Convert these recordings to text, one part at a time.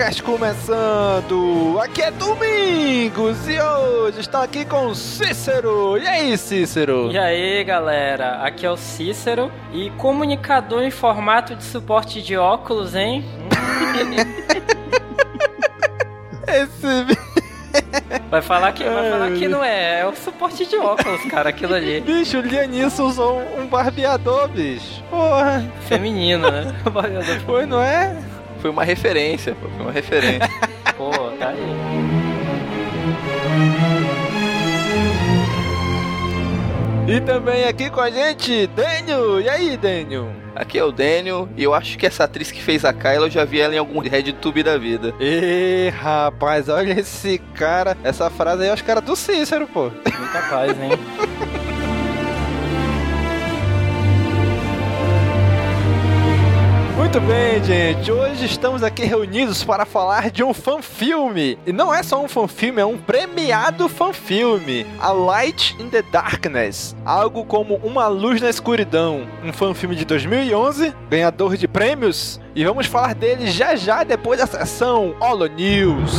CaminoCast começando! Aqui é Domingos e hoje está aqui com Cícero. E aí, Cícero? E aí, galera? Aqui é o Cícero e comunicador em formato de suporte de óculos, hein? Esse. Vai falar que, vai falar que não é, é o suporte de óculos, cara, aquilo ali. Bicho, o Lianisson usou um barbeador, bicho. Porra. Feminino, né? Barbeador. Foi, não é? Foi uma referência, pô, foi uma referência. pô, tá aí. E também aqui com a gente, Daniel. E aí, Daniel? Aqui é o Daniel e eu acho que essa atriz que fez a Kyla, eu já vi ela em algum RedTube da vida. Ê, rapaz, olha esse cara. Essa frase aí é os caras do Cícero, pô. Muito capaz, hein? Muito bem, gente. Hoje estamos aqui reunidos para falar de um fanfilme. E não é só um fanfilme, é um premiado fanfilme. A Light in the Darkness. Algo como Uma Luz na Escuridão. Um fanfilme de 2011, ganhador de prêmios. E vamos falar dele já já depois da sessão Holo News.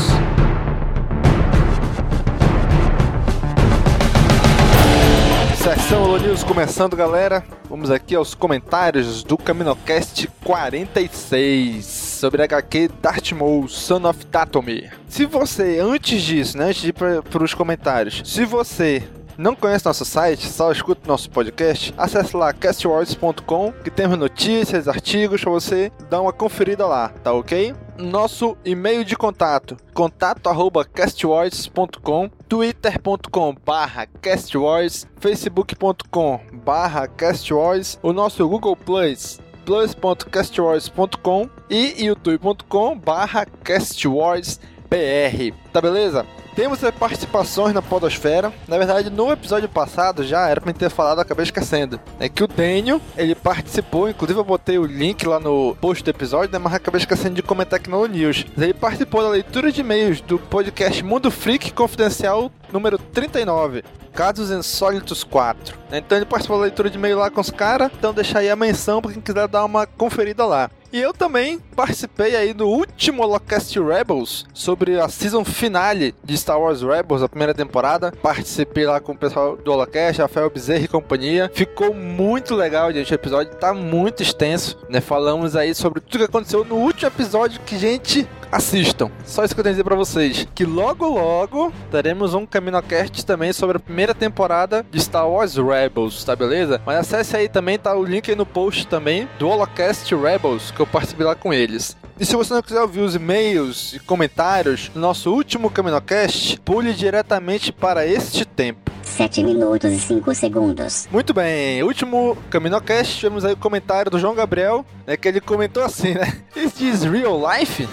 Sessão Holo News começando, galera. Vamos aqui aos comentários do CaminoCast 46 sobre HQ Darth Maul, Son of Datomir. Se você, antes disso, né, antes de ir para os comentários, se você não conhece nosso site, só escuta nosso podcast, acesse lá castwords.com, que temos notícias, artigos para você dar uma conferida lá, tá ok? Nosso e-mail de contato, contato@castwords.com, twitter.com barra castwords, facebook.com barra castwords, o nosso Google Plus plus.castwords.com e youtube.com barra castwordsbr. Tá beleza? Temos participações na Podosfera. Na verdade, no episódio passado já era pra ter falado, acabei esquecendo. É que o Daniel, ele participou, inclusive eu botei o link lá no post do episódio, né, mas acabei esquecendo de comentar aqui no News. Ele participou da leitura de e-mails do podcast Mundo Freak Confidencial número 39. Casos Insólitos 4. Então ele participou da leitura de e-mail lá com os caras. Então deixa aí a menção para quem quiser dar uma conferida lá. E eu também participei aí do último Holocast Rebels sobre a season finale de Star Wars Rebels, a primeira temporada. Participei lá com o pessoal do Holocast, Rafael Bezerra e companhia. Ficou muito legal, gente. O episódio tá muito extenso, né? Falamos aí sobre tudo que aconteceu no último episódio que, gente, assistam. Só isso que eu tenho a dizer pra vocês. Que logo, logo teremos um CaminoCast também sobre a primeira temporada de Star Wars Rebels, tá beleza? Mas acesse aí também, tá o link aí no post também do Holocast Rebels, que eu participei lá com eles. E se você não quiser ouvir os e-mails e comentários do nosso último CaminoCast, pule diretamente para este tempo. 7 minutos e 5 segundos. Muito bem, último CaminoCast, tivemos aí o comentário do João Gabriel, né, que ele comentou assim, né? Is this real life?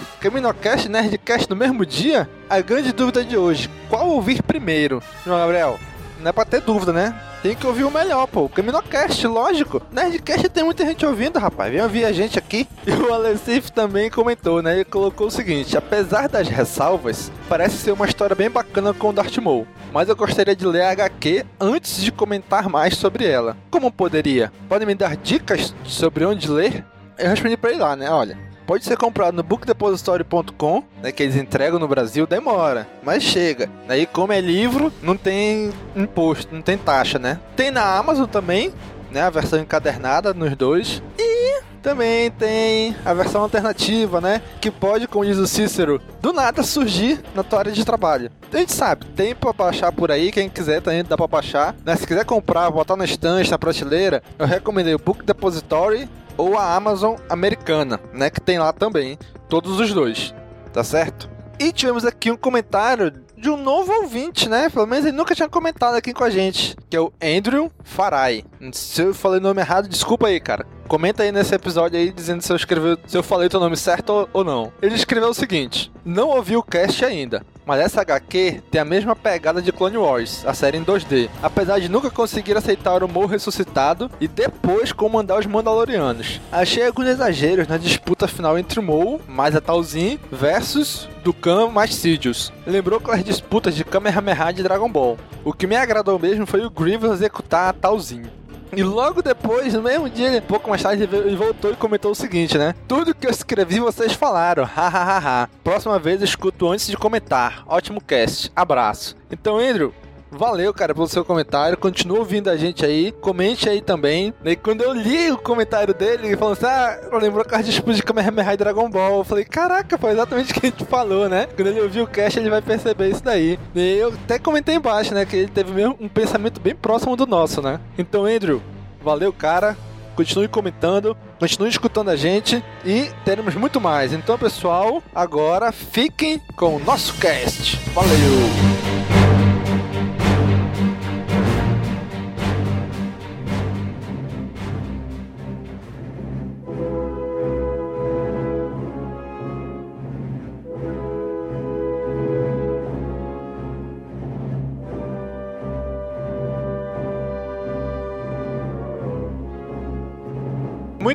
CaminoCast e Nerdcast no mesmo dia? A grande dúvida de hoje, qual ouvir primeiro? João Gabriel, não é pra ter dúvida, né? Tem que ouvir o melhor, pô. Caminocast, lógico. Nerdcast tem muita gente ouvindo, rapaz. Vem ouvir a gente aqui. E o Alessif também comentou, né? Ele colocou o seguinte: apesar das ressalvas, parece ser uma história bem bacana com o Darth Maul. Mas eu gostaria de ler a HQ antes de comentar mais sobre ela. Como poderia? Podem me dar dicas sobre onde ler? Eu respondi pra ele lá, né? Olha, pode ser comprado no bookdepository.com, né, que eles entregam no Brasil, demora, mas chega. Aí como é livro, não tem imposto, não tem taxa, né? Tem na Amazon também, né, a versão encadernada nos dois. E também tem a versão alternativa, né? Que pode, como diz o Cícero, do nada surgir na tua área de trabalho. A gente sabe, tem pra baixar por aí, quem quiser também dá pra baixar. Né? Se quiser comprar, botar na estante, na prateleira, eu recomendei o Book Depository ou a Amazon americana, né? Que tem lá também, todos os dois, tá certo? E tivemos aqui um comentário de um novo ouvinte, né? Pelo menos ele nunca tinha comentado aqui com a gente, que é o Andrew Farai. Se eu falei o nome errado, desculpa aí, cara. Comenta aí nesse episódio aí dizendo se eu escrevi, se eu falei teu nome certo ou não. Ele escreveu o seguinte: Não ouvi o cast ainda, mas essa HQ tem a mesma pegada de Clone Wars, a série em 2D, apesar de nunca conseguir aceitar o Maul ressuscitado e depois comandar os Mandalorianos. Achei alguns exageros na disputa final entre Maul, mais a Talzin, versus Dukan mais Sidious. Lembrou aquelas disputas de Kamehameha de Dragon Ball. O que me agradou mesmo foi o Grievous executar a Talzin. E logo depois, no mesmo dia, um pouco mais tarde, ele voltou e comentou o seguinte, né? Tudo que eu escrevi vocês falaram. Hahaha. Próxima vez eu escuto antes de comentar. Ótimo cast. Abraço. Então, Andrew, Valeu, cara, pelo seu comentário. Continua ouvindo a gente aí. Comente aí também. E quando eu li o comentário dele, ele falou assim: Ah, lembrou a disputa de Kamehameha e Dragon Ball. Eu falei: Caraca, foi exatamente o que a gente falou, né? Quando ele ouvir o cast, ele vai perceber isso daí. E eu até comentei embaixo, né? Que ele teve mesmo um pensamento bem próximo do nosso, né? Então, Andrew, valeu, cara. Continue comentando, continue escutando a gente e teremos muito mais. Então, pessoal, agora fiquem com o nosso cast. Valeu!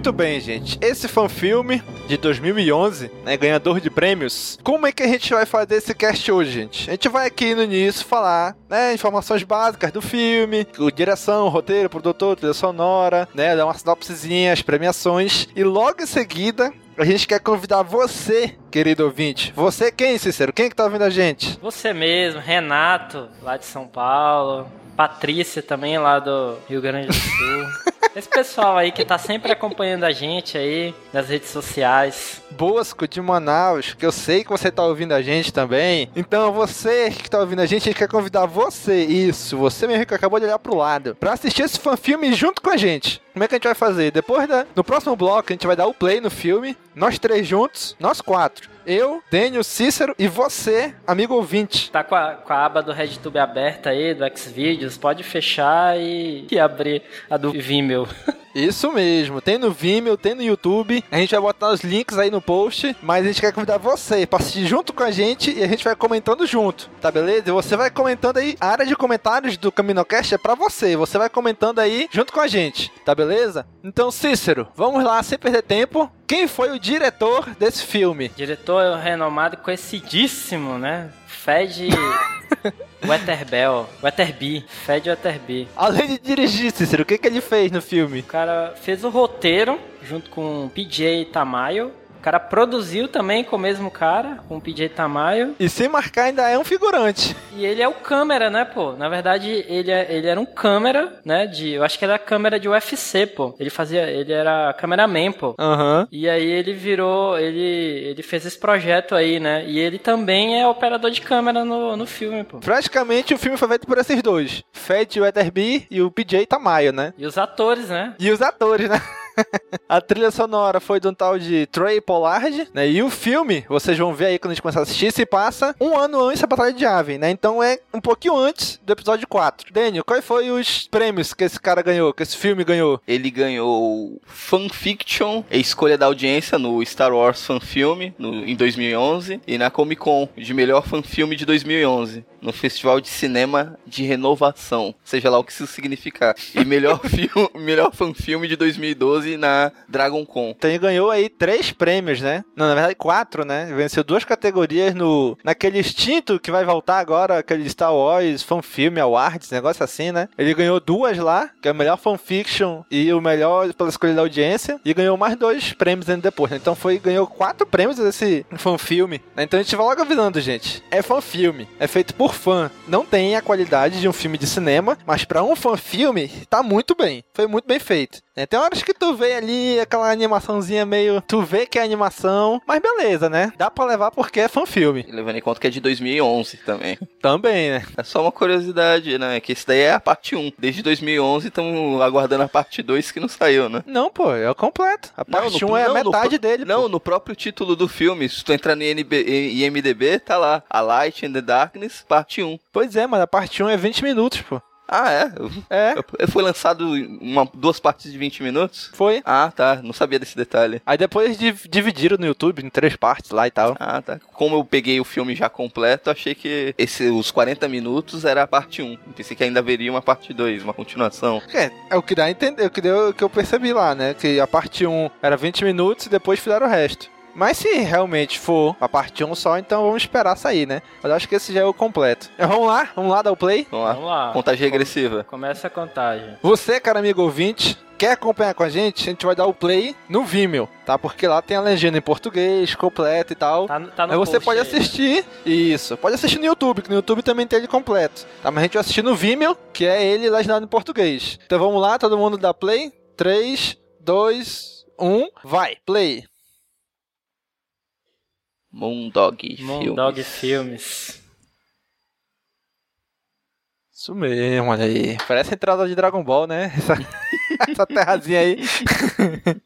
Muito bem, gente. Esse foi um filme de 2011, né, ganhador de prêmios. Como é que a gente vai fazer esse cast hoje, gente? A gente vai aqui no início falar, né, informações básicas do filme, direção, roteiro, produtor, trilha sonora, né, dar uma sinopsezinha, as premiações e logo em seguida a gente quer convidar você, querido ouvinte. Você quem, Cícero? Quem que tá ouvindo a gente? Você mesmo, Renato, lá de São Paulo. Patrícia também, lá do Rio Grande do Sul. Esse pessoal aí que tá sempre acompanhando a gente aí nas redes sociais. Bosco de Manaus, que eu sei que você tá ouvindo a gente também. Então, você que tá ouvindo a gente, a gente quer convidar você, isso, você mesmo que acabou de olhar pro lado, pra assistir esse fanfilme junto com a gente. Como é que a gente vai fazer? Depois da. No próximo bloco, a gente vai dar o play no filme. Nós três juntos, nós quatro. Eu, Daniel, Cícero e você, amigo ouvinte. Tá com a, com a aba do RedTube aberta aí, do Xvideos, pode fechar e, e abrir a do Vimeo. Isso mesmo, tem no Vimeo, tem no YouTube. A gente vai botar os links aí no post, mas a gente quer convidar você para assistir junto com a gente e a gente vai comentando junto, tá beleza? E você vai comentando aí, a área de comentários do CaminoCast é para você. Você vai comentando aí junto com a gente, tá beleza? Então, Cícero, vamos lá, sem perder tempo. Quem foi o diretor desse filme? Diretor renomado conhecidíssimo, né? Fed Weterbell, Weterby, Fed Weterby. Além de dirigir, Cícero, o que, que ele fez no filme? O cara fez o roteiro junto com PJ Tamayo, cara produziu também com o mesmo cara, com o PJ Tamayo. E sem marcar ainda é um figurante. E ele é o câmera, né, pô? Na verdade, ele, é, ele era um câmera, né, de... Eu acho que era câmera de UFC, pô. Ele fazia... Ele era cameraman, pô. Aham. E aí ele virou... Ele, ele fez esse projeto aí, né? E ele também é operador de câmera no, no filme, pô. Praticamente o filme foi feito por esses dois. Fed Weatherby e o PJ Tamayo, né? E os atores, né? E os atores, né? A trilha sonora foi de um tal de Trey Pollard, né? E o filme, vocês vão ver aí quando a gente começar a assistir, se passa um ano antes da Batalha de Yavin, né? Então é um pouquinho antes do episódio 4. Daniel, quais foram os prêmios que esse cara ganhou, que esse filme ganhou? Ele ganhou Fanfiction, a escolha da audiência no Star Wars Fan Film no, em 2011 e na Comic Con de melhor fan filme de 2011 no Festival de Cinema de Renovação, seja lá o que isso significar. E melhor filme, melhor fan filme de 2012 na Dragon Con. Então ele ganhou aí três prêmios, né? Não, na verdade quatro, né? Venceu duas categorias no naquele extinto que vai voltar agora, aquele Star Wars Fan Film Awards, negócio assim, né? Ele ganhou duas lá, que é o melhor fanfiction e o melhor pela escolha da audiência, e ganhou mais dois prêmios ainda depois. Né? Então foi ganhou quatro prêmios desse fan filme. Né? Então a gente vai logo avisando, gente. É fan filme, é feito por fã. Não tem a qualidade de um filme de cinema, mas para um fan filme tá muito bem. Foi muito bem feito. né? Tem horas que tu vê ali aquela animaçãozinha meio. Tu vê que é animação, mas beleza, né? Dá pra levar porque é fan filme. E Levando em conta que é de 2011 também. Também, né? É só uma curiosidade, né? Que esse daí é a parte 1. Desde 2011 estamos aguardando a parte 2 que não saiu, né? Não, pô, é o completo. A parte no- 1 é a não, metade dele. Não, pô. no próprio título do filme, se tu entrar no IMDB, tá lá. A Light and the Darkness, parte 1. Pois é, mas a parte 1 é 20 minutos, pô. Ah, é? É, Eu- Foi lançado uma, duas partes de 20 minutos? foi. Ah, tá. Não sabia desse detalhe. Aí depois div- dividiram no YouTube em três partes lá e tal. Ah, tá. Como eu peguei o filme já completo, achei que esse, os 40 minutos era a parte 1. Pensei que ainda haveria uma parte 2, uma continuação. É, é o que dá a entender, o que, deu, o que eu percebi lá, né? Que a parte 1 era 20 minutos e depois fizeram o resto. Mas se realmente for a parte 1 só, então vamos esperar sair, né? Mas eu acho que esse já é o completo. Então, vamos lá? Vamos lá dar o play? Vamos lá. Vamos lá. Contagem regressiva. Começa a contagem. Você, cara amigo ouvinte, quer acompanhar com a gente? A gente vai dar o play no Vimeo, tá? Porque lá tem a legenda em português, completa e tal. Tá, no- tá no Aí você post pode aí, né? assistir, isso, pode assistir no YouTube, que no YouTube também tem ele completo. Tá, mas a gente vai assistir no Vimeo, que é ele legendado em português. Então vamos lá, todo mundo dá play. 3, 2, 1, vai, play. Moondog Filmes. Moondog Filmes. Isso mesmo, olha aí. Parece a entrada de Dragon Ball, né? Essa, essa terrazinha aí.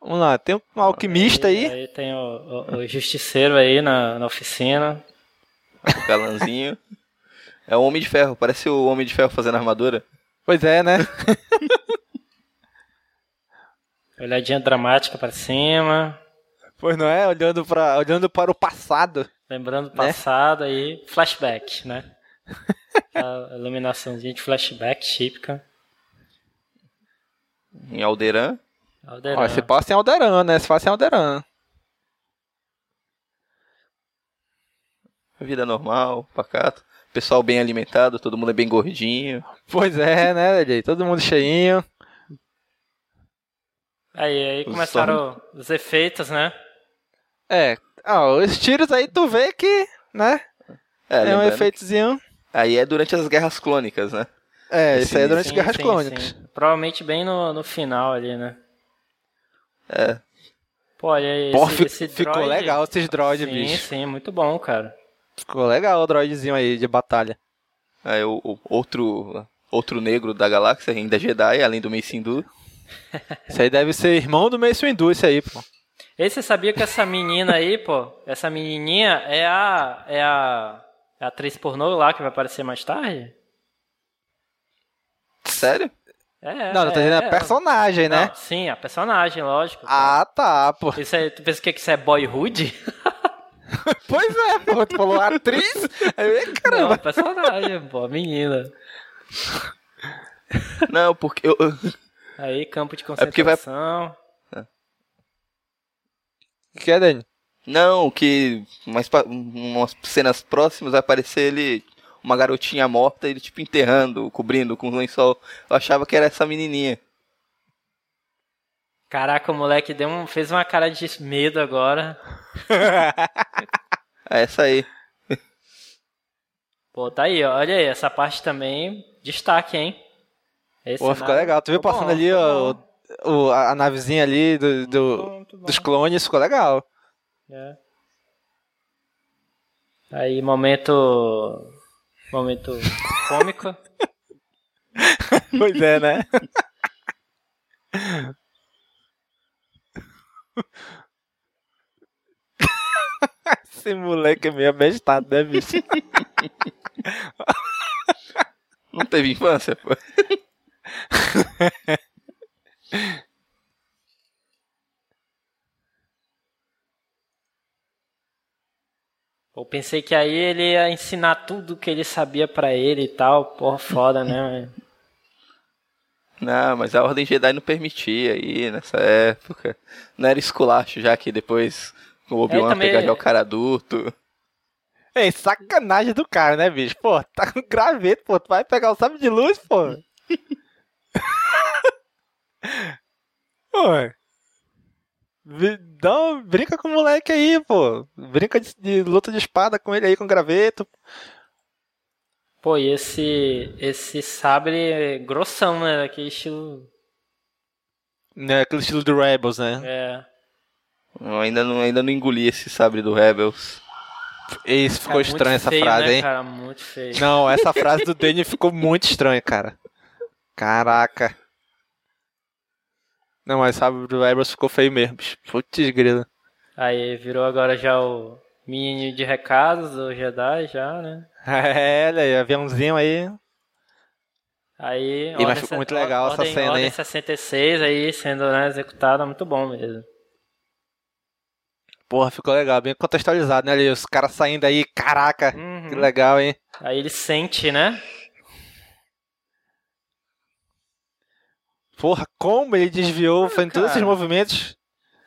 Vamos lá, tem um alquimista aí. Aí tem o, o- o justiceiro aí na, na oficina. O galanzinho. É o Homem de Ferro. Parece o Homem de Ferro fazendo armadura. Pois é, né? Olhadinha dramática pra cima. Pois não é? Olhando, pra, olhando para o passado. Lembrando o Né? passado aí. Flashback, né? A iluminaçãozinha de flashback típica. Em Alderan. Alderan. Ó, se passa em Alderan, né? Se passa em Alderan. Vida normal, pacato. Pessoal bem alimentado, todo mundo é bem gordinho. Pois é, né, DJ? Todo mundo cheinho. Aí, aí Os começaram os efeitos, né? É, ó, os tiros aí tu vê que, né? É, É, um efeitozinho. Aí é durante as guerras clônicas, né? É, Esse isso aí é durante as Sim, Guerras sim, Clônicas. sim. Provavelmente bem no, no final ali, né? É. Pô, olha aí. Pô, esse, esse ficou droid- legal esses droids, Sim, bicho. sim, muito bom, cara. Ficou legal o droidzinho aí de batalha. Aí o, o outro outro negro da galáxia, ainda Jedi, além do Mace Windu. Isso aí deve ser irmão do Mace Windu, isso aí, pô. E você sabia que essa menina aí, pô, essa menininha é a é a, é a atriz pornô lá que vai aparecer mais tarde? Sério? É. Não, não tá é, dizendo a é. personagem, né? Não, sim, a personagem, lógico. Ah, tá, pô. Isso aí, tu pensa que isso é boyhood? Pois é, pô. Tu falou atriz? Aí, Não, caramba. a personagem, pô, a menina. Não, porque eu, eu- Aí, campo de É porque vai- concentração. O que é, Dani? Não, que mais pa- umas cenas próximas vai aparecer ele, uma garotinha morta, ele tipo enterrando, cobrindo com um lençol. Eu achava que era essa menininha. Caraca, o moleque deu um, fez uma cara de medo agora. É essa aí. Pô, tá aí, ó. olha aí, essa parte também, destaque, hein? Esse Pô, ficou legal. Tu viu passando bom, ali ó, o, o- a a navezinha ali do, do- Muito bom, muito bom. dos clones, ficou legal. É. Aí, momento. Momento cômico. pois é, né? Esse moleque é meio abestado, né, bicho? Não teve infância, pô. Eu pensei que aí ele ia ensinar tudo que ele sabia pra ele e tal. Porra, foda, né? Não, mas a Ordem Jedi não permitia aí nessa época. Não era esculacho, já que depois o Obi-Wan também- pegar já o cara adulto. Ei, sacanagem do cara, né, bicho? Pô, tá com graveto, pô. Tu vai pegar o sabre de luz, pô. Dá uma- brinca com o moleque aí, pô. Brinca de, de luta de espada com ele aí, com graveto. Pô, e esse, esse sabre grossão, né? Aquele estilo. Né, aquele estilo do Rebels, né? É. Eu ainda não, ainda não engoli esse sabre do Rebels. Isso, ficou Cara, muito estranha essa feio, frase, né, hein? Cara, muito feio. Não, essa frase do Danny ficou muito estranha, cara. Caraca. Não, mas sabe, do Rebels ficou feio mesmo. Putz, grila. Aí virou agora já o menino de recados do Jedi, já, né? É, olha aí, aviãozinho aí. Aí. mas Ordem ficou muito legal essa ordem, cena, Ordem hein? 66 aí sendo né, executada, muito bom mesmo. Porra, ficou legal, bem contextualizado, né? Ali, os caras saindo aí, caraca, Uhum. que legal, hein? Aí ele sente, né? Porra, como ele desviou, fazendo todos esses movimentos.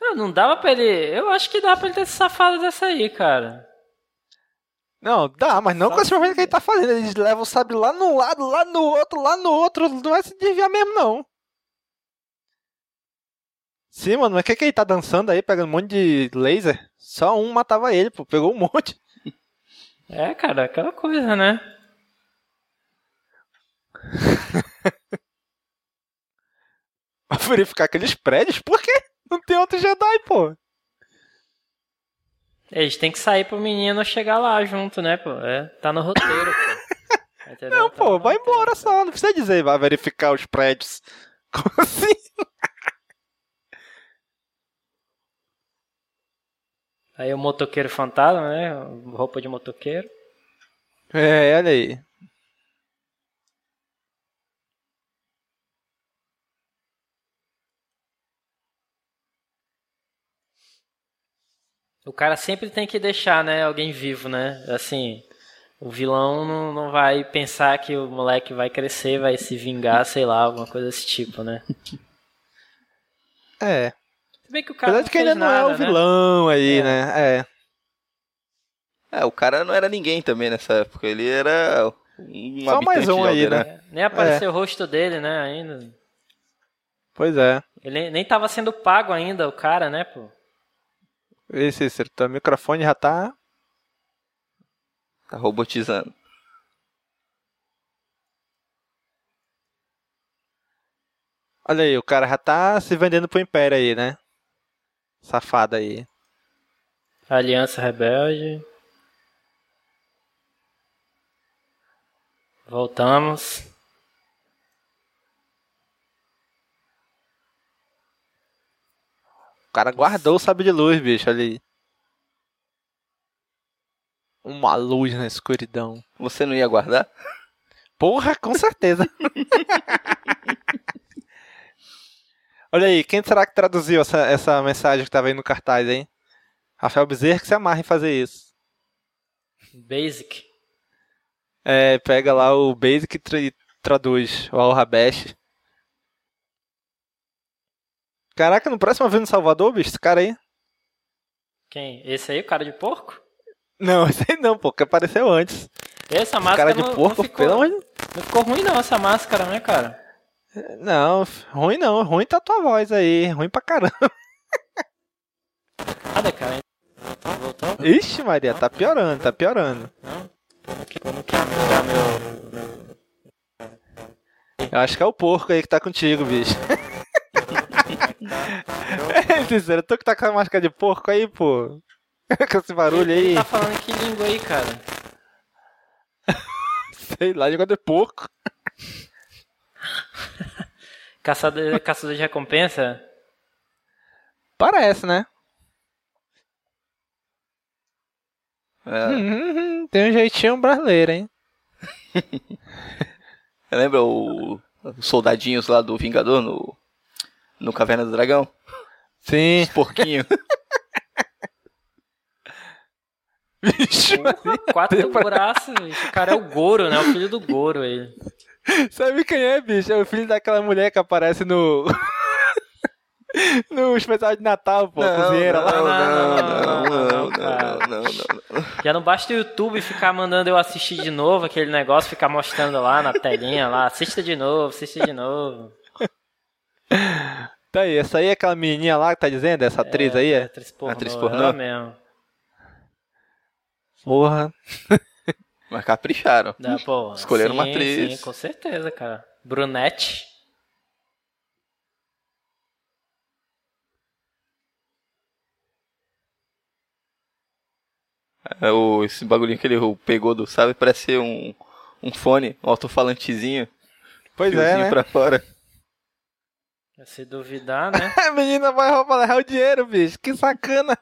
Não, não dava pra ele. Eu acho que dá pra ele ter se safado dessa aí, cara. Não, dá, mas não Só com esse movimento que ele tá fazendo. Ele leva o sabre lá num lado, lá no outro, lá no outro. Não vai se desviar mesmo, não. Sim, mano, mas o que que ele tá dançando aí, pegando um monte de laser? Só um matava ele, pô. Pegou um monte. É, cara, aquela coisa, né? Verificar aqueles prédios, por quê? Não tem outro Jedi, pô. Eles têm que sair pro menino chegar lá junto, né, pô? É, tá no roteiro, pô. Entendeu? Não, Tá pô, vai roteiro, embora só. Não precisa dizer, vai verificar os prédios. Como assim? Aí o motoqueiro fantasma, né? Roupa de motoqueiro. É, olha aí. O cara sempre tem que deixar, né, alguém vivo, né? Assim, o vilão não, não vai pensar que o moleque vai crescer, vai se vingar, sei lá, alguma coisa desse tipo, né? É. Se bem que o cara Apesar não de que ainda fez não é nada, o né? vilão aí, É. né? É. É, o cara não era ninguém também nessa época. Ele era um Só mais um aí, né? Nem apareceu o rosto dele, né, ainda. Pois é. Ele nem, nem tava sendo pago ainda, o cara, né, pô? Esse, esse teu microfone já tá. Tá robotizando. Olha aí, o cara já tá se vendendo pro Império aí, né? Safado aí. Aliança Rebelde. Voltamos. Cara guardou o sabre de luz, bicho, ali. Uma luz na escuridão. Você não ia guardar? Porra, com certeza. Olha aí, quem será que traduziu essa, essa mensagem que tava aí no cartaz, hein? Rafael Bezerra que se amarra em fazer isso. Basic. É, pega lá o Basic e tra- traduz o Al-Rabesh. Caraca, no próximo vez no Salvador, bicho, esse cara aí. Quem? Esse aí, o cara de porco? Não, esse aí não, pô, que apareceu antes. Essa máscara cara de não, porco, não ficou, pelo amor de não ficou ruim não, essa máscara, né, cara? Não, ruim não, ruim tá tua voz aí, ruim pra caramba. Cadê, cara? Voltou? Ixi, Maria, tá piorando, tá piorando. Como que, como que aumentar meu... Eu acho que é o porco aí que tá contigo, bicho. é, sincero, tu que tá com a máscara de porco aí, pô. com esse barulho Ele aí, tá falando que língua aí, cara? sei lá, língua de porco. Caçador, caçador de recompensa? Parece, né? É. Hum, tem um jeitinho brasileiro, hein? Lembra o, os soldadinhos lá do Vingador no, no Caverna do Dragão? Sim. Os porquinhos. Bicho, Quatro braços, bicho. o cara é o Goro, né? O filho do Goro, ele. Sabe quem é, bicho? É o filho daquela mulher que aparece no. no especial de Natal, pô, a cozinheira lá. não, não, não, não, não, não, não, não. Já não basta o YouTube ficar mandando eu assistir de novo aquele negócio, ficar mostrando lá na telinha lá, assista de novo, assista de novo. Tá aí, essa aí é aquela menininha lá que tá dizendo? Essa atriz aí é? Atriz pornô, Atriz pornô? ela mesmo. Porra. Mas capricharam. Dá, pô, Escolheram uma sim, atriz. Sim, com certeza, cara. Brunette. É o, esse bagulhinho que ele pegou do, sabe? Parece ser um, um fone, um alto-falantezinho. Pois é, né? pra fora. Se duvidar, né? A menina vai roubar o dinheiro, bicho. Que sacana.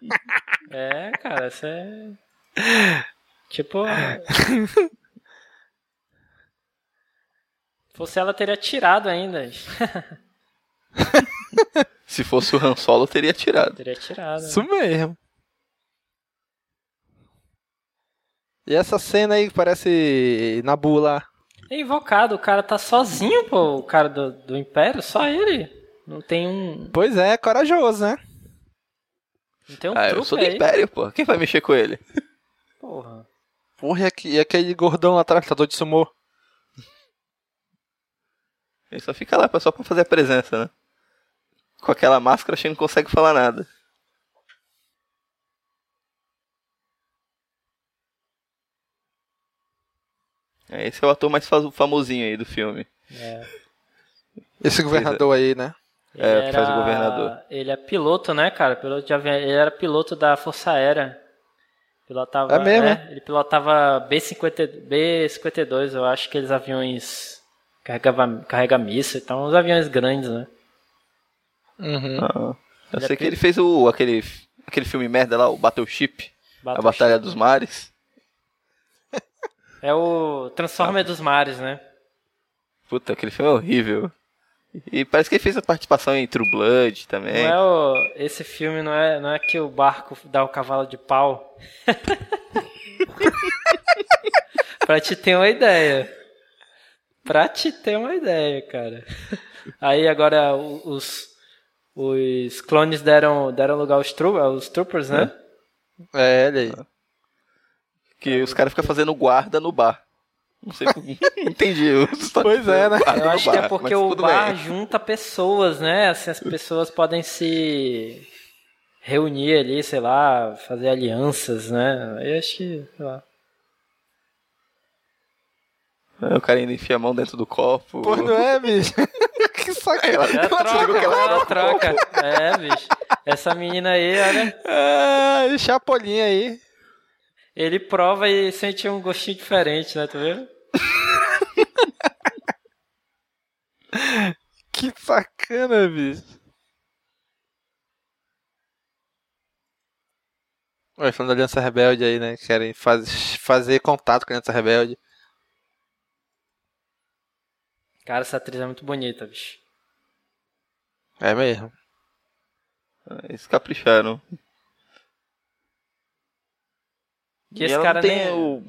É, cara, isso é. Tipo. Fosse ela, teria tirado ainda. Se fosse o Han Solo, teria tirado. teria tirado. Isso mesmo. E essa cena aí que parece Nabu lá. É invocado, o cara tá sozinho, pô. O cara do, do Império, só ele. Não tem um. Pois é, corajoso, né? Não tem um ah, eu sou do aí. Império, pô. Quem vai mexer com ele? Porra. Porra, e, aquele gordão lá atrás, lutador de sumô? Ele só fica lá só pra fazer a presença, né? Com aquela máscara, a gente não consegue falar nada. É, Esse é o ator mais fa- famosinho aí do filme. É. Esse governador aí, né? É, Ele que faz o governador. Ele é piloto, né, cara? Piloto de avião. Ele era piloto da Força Aérea. Pilotava, É mesmo, né? Ele pilotava B-50, B-52, eu acho que aqueles aviões carregava, carrega míssil, então uns aviões grandes, né? Uhum. Ah, eu Ele é sei que pi- ele fez o, aquele, aquele filme merda lá, o Battleship. A Battleship. Batalha dos Mares. É o Transformer dos Mares, né? Puta, aquele filme é horrível. E parece que ele fez a participação em True Blood também. Não é o, esse filme não é, não é que o barco dá o cavalo de pau. pra te ter uma ideia. Pra te ter uma ideia, cara. Aí agora os, os clones deram, deram lugar aos, tru, aos troopers, né? É, ele aí. Que os caras ficam fazendo guarda no bar. Não sei como. Entendi. os- Pois é, né? Eu no acho que é bar, porque o bar bem. junta pessoas, né? Assim, as pessoas podem se reunir ali, sei lá, fazer alianças, né? Eu acho que, sei lá. É, O cara ainda enfia a mão dentro do copo. Pô, não é, bicho? que sacana. Ela troca, que ela ela troca. É, bicho. Essa menina aí, olha, Ah, e chapolinha aí. ele prova e sente um gostinho diferente, né? Tu vê? Que sacana, bicho. Oi, falando da Aliança Rebelde aí, né? Querem faz, fazer contato com a Aliança Rebelde. Cara, essa atriz é muito bonita, bicho. É mesmo. Eles capricharam. Que E esse cara tem nem... o...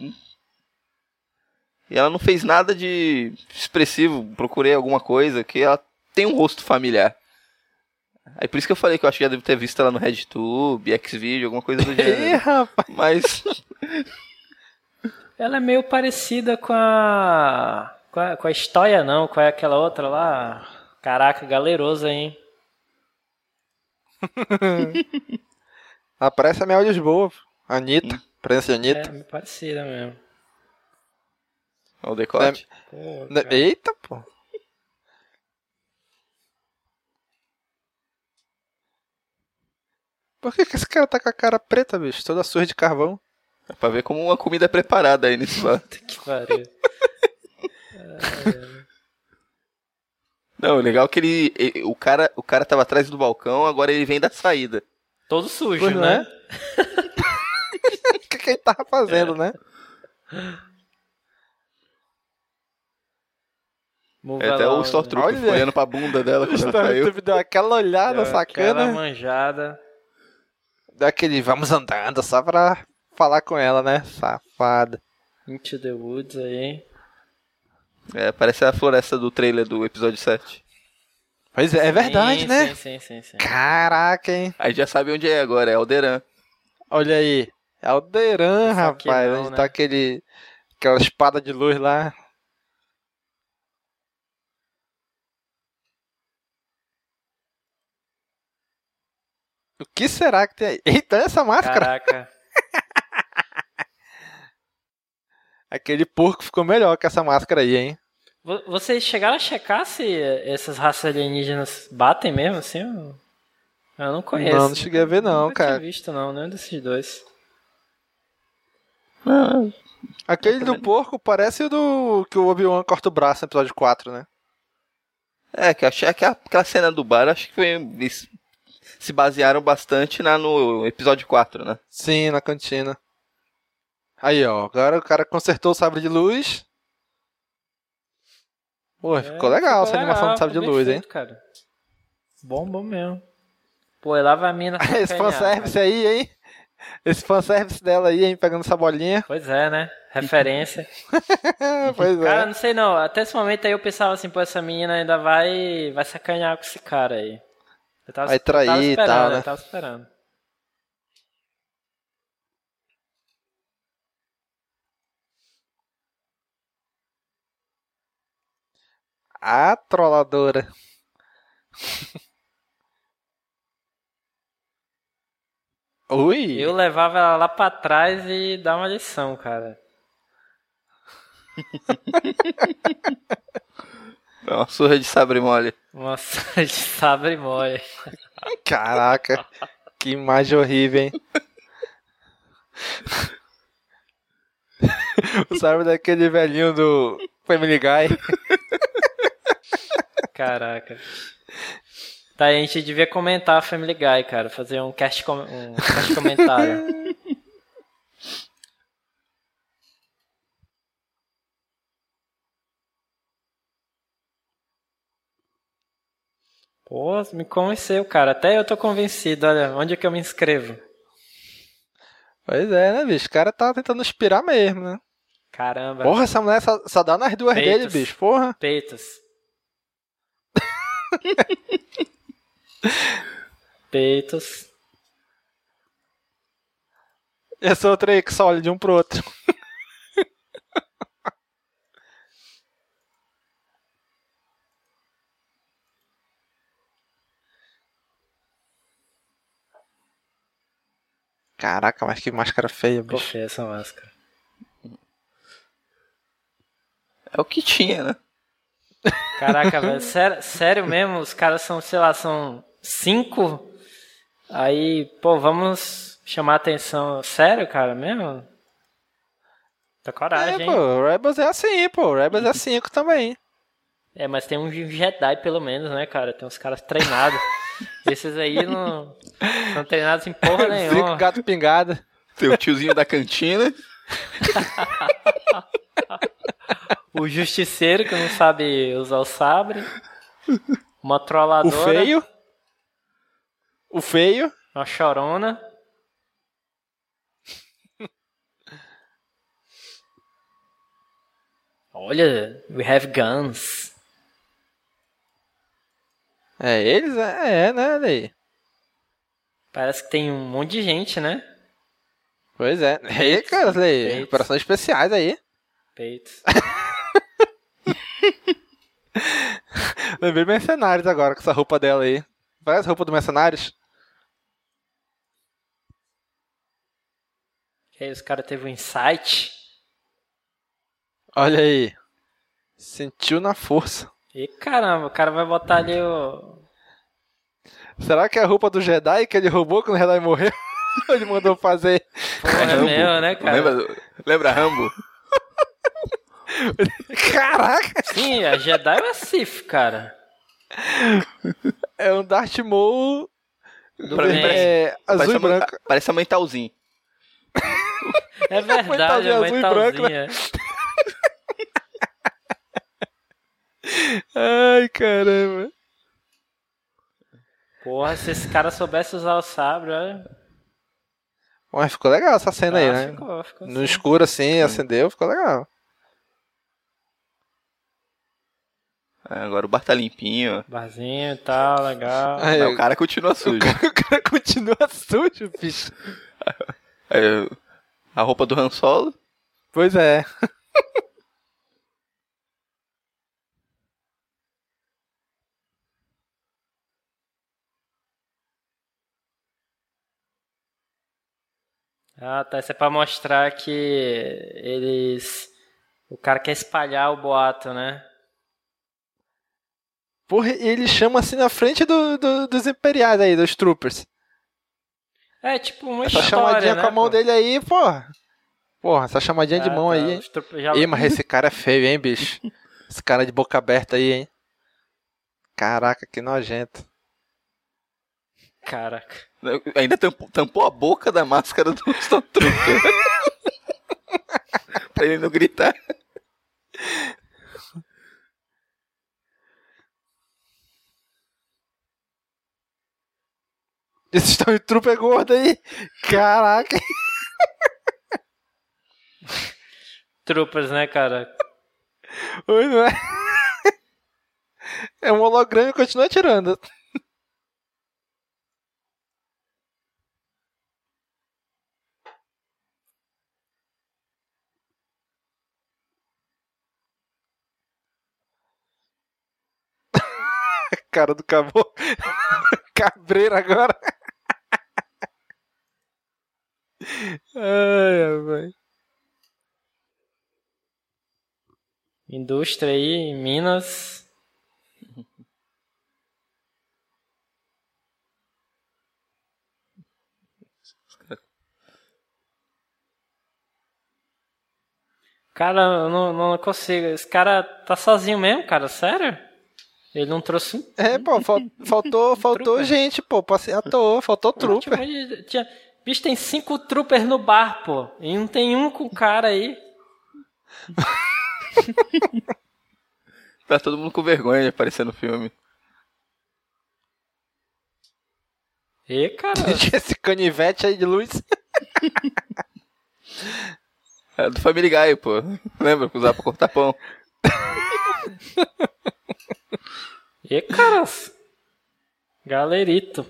E ela não fez nada de expressivo. Procurei alguma coisa que ela tem um rosto familiar. Aí por isso que eu falei que eu acho que já devo ter visto ela no RedTube, Xvideo, alguma coisa do Ih, gênero. rapaz. Mas Ela é meio parecida com a... Com a, com a história, não. Com aquela outra lá. Caraca, galerosa, hein? Aparece a Mel Lisboa. Anitta. Presença de É, Anitta. meio parecida mesmo. Olha o decote. Pô, Ne- cara. Eita, pô. Por que, que esse cara tá com a cara preta, bicho? Toda suja de carvão. É pra ver como uma comida é preparada aí nesse bar. Que pariu. Não, o legal é que ele, ele- o cara, o cara tava atrás do balcão, agora ele vem da saída. Todo sujo, Pois não né? O que, que ele tava fazendo, né? Move É, até along, o Stormtrooper ficou olhando pra bunda dela quando ela saiu. Deu aquela olhada Deu Aquela sacana. manjada. Deu aquele vamos andando só pra falar com ela, né? Safada. Into the Woods aí. É, parece a floresta do trailer do episódio 7. Pois é, é verdade, Sim, né? Sim, sim, sim, sim. Caraca, hein? Aí já sabe onde é agora, é Alderan. Olha aí. É o Deran, Só que rapaz. não, onde né? tá aquele. Aquela espada de luz lá. O que será que tem aí? Eita, essa máscara! Caraca. Aquele porco ficou melhor que essa máscara aí, hein? Vo- Vocês chegaram a checar se essas raças alienígenas batem mesmo, assim? Eu não conheço. Não, não cheguei a ver não, Nunca cara. tinha visto, não, nenhum desses dois. Aquele do porco parece o do que o Obi-Wan corta o braço no episódio 4, né? É, que eu achei que aquela cena do bar, acho que foi, se basearam bastante na, no episódio 4, né? Sim, na cantina. Aí, ó. Agora o cara consertou o sabre de luz. Pô, ficou legal essa animação do sabre de É, ficou luz, bem hein? feito, Cara. Bom, bom mesmo. Pô, e lá vai a mina Esse fanservice cara. aí, hein? Esse fanservice dela aí, hein? Pegando essa bolinha. Pois é, né? Referência. pois Cara, é. não sei não. Até esse momento aí eu pensava assim, pô, essa menina ainda vai vai sacanear com esse cara aí. Eu tava, Vai eu tava trair e esperando, tal, né? Eu tava esperando. A trolladora. Ui! Eu levava ela lá pra trás e dar uma lição, cara. É uma surra de sabre mole. Nossa, de sabre mole. Caraca, que imagem horrível, hein? o sabre daquele velhinho do Family Guy. Caraca. Tá, a gente devia comentar Family Guy, cara. Fazer um cast, com... um cast comentário. Pô, me convenceu, cara. Até eu tô convencido. Olha, onde é que eu me inscrevo? Pois é, né, bicho? O cara tá tentando inspirar mesmo, né? Caramba. Porra, essa mulher só, só dá nas duas Peitos. dele, bicho. Porra. Peitos. Peitos. Essa outra aí que só olha de um pro outro. Caraca, mas que máscara feia, bicho. feia essa máscara. É o que tinha, né? Caraca, velho, sério, sério mesmo? Os caras são, sei lá, são cinco? Aí, pô, vamos chamar atenção. Sério, cara, mesmo? Tá coragem, É, hein? pô, o Rebels é assim, pô. O Rebels é 5 também. É, mas tem um Jedi pelo menos, né, cara? Tem uns caras treinados. Esses aí não são treinados em porra Cinco nenhuma. gato pingado. Tem o tiozinho da cantina. O justiceiro que não sabe usar o sabre. Uma trolladora. O feio. O feio. Uma chorona. Olha, we have guns. É, eles é, é né, daí. Parece que tem um monte de gente, né? Pois é. Aí, cara, daí. Peitos. Operações especiais aí. Peitos. Lembrei mercenários agora com essa roupa dela aí. Parece a roupa do mercenários. E aí os caras teve um insight. Olha aí. Sentiu na força. E caramba, o cara vai botar ali o. Será que é a roupa do Jedi que ele roubou quando o Jedi morreu? ele mandou fazer. Porra, é mesmo, né, cara? Lembra, lembra Rambo? Caraca! Sim, a Jedi é a Sif, cara. É um Darth Maul Pra mim, é, azul parece e a branco. Parece a mãe Talzinho. É verdade, Mentalzinho a mentalzinha. Ai, caramba. Porra, se esse cara soubesse usar o sabre, olha. Mas ficou legal essa cena aí, Ah, né? ficou, ficou No sim. escuro assim, acendeu, ficou legal. É, Agora o bar tá limpinho. Barzinho e tal, legal. Aí, Mas o cara continua sujo. o cara continua sujo, bicho. Aí, a roupa do Han Solo. Pois é. Ah, tá. Isso é pra mostrar que eles. O cara quer espalhar o boato, né? Porra, ele chama assim na frente do, do- dos imperiais aí, dos troopers. É tipo uma Essa história, chamadinha né, com a mão pô? dele aí, porra. Porra, essa chamadinha de Ah, mão tá, aí, hein? já- Ih, mas esse cara é feio, hein, bicho? Esse cara de boca aberta aí, hein? Caraca, que nojento. Caraca. Ainda tampou, tampou a boca da máscara do Stormtrooper. pra ele não gritar. Esse Stormtrooper é gordo aí. Caraca. Troopers, né, cara? Oi, não é? É um holograma e continua atirando. Cara do caboclo. Cabreiro agora. Ai. Indústria aí em Minas. Cara, eu não, não consigo. Esse cara tá sozinho mesmo, cara? Sério? Ele não trouxe um. É, pô, fal- faltou, faltou gente, pô, pra ser ator, faltou trooper. tinha, bicho, tem cinco troopers no bar, pô. E não tem um com o cara aí. Tá todo mundo com vergonha de aparecer no filme. E, cara. Tinha esse canivete aí de luz. É do Family Guy, pô. Lembra que usava pra cortar pão? E, cara. Galerito.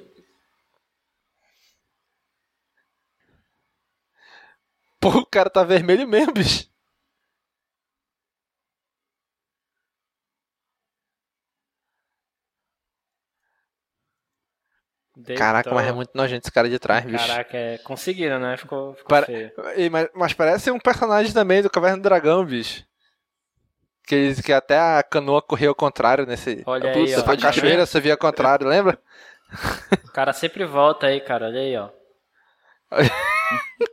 Pô, o cara tá vermelho mesmo, bicho. Caraca, Deitou. mas é muito nojento esse cara de trás, bicho. Caraca, é, conseguiram, né? Ficou, ficou Para- feio. Mas, mas parece um personagem também do Caverna do Dragão, bicho. Que, eles- que até a canoa corria ao contrário nesse. Olha aí, ó. a cachoeira você via ao contrário, lembra? O cara sempre volta aí, cara. Olha aí, ó.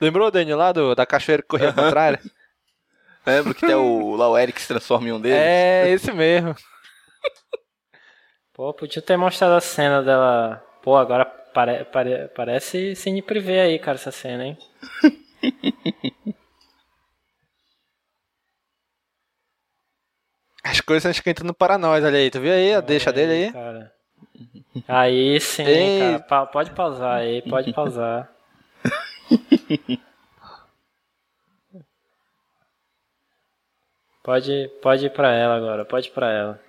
Lembrou, Daniel, lá do, da cachoeira que corria ao contrário? Lembra que tem o lá o Eric que se transforma em um deles? É, esse mesmo. Pô, podia ter mostrado a cena dela. Pô, agora pare, pare, parece cine privê aí, cara, essa cena, hein? As coisas estão esquentando para nós, olha aí. Tu viu aí a deixa dele aí? Cara. Aí sim, Ei. cara. Pa- pode pausar aí, pode pausar. Pode, pode ir pra ela agora, pode ir pra ela.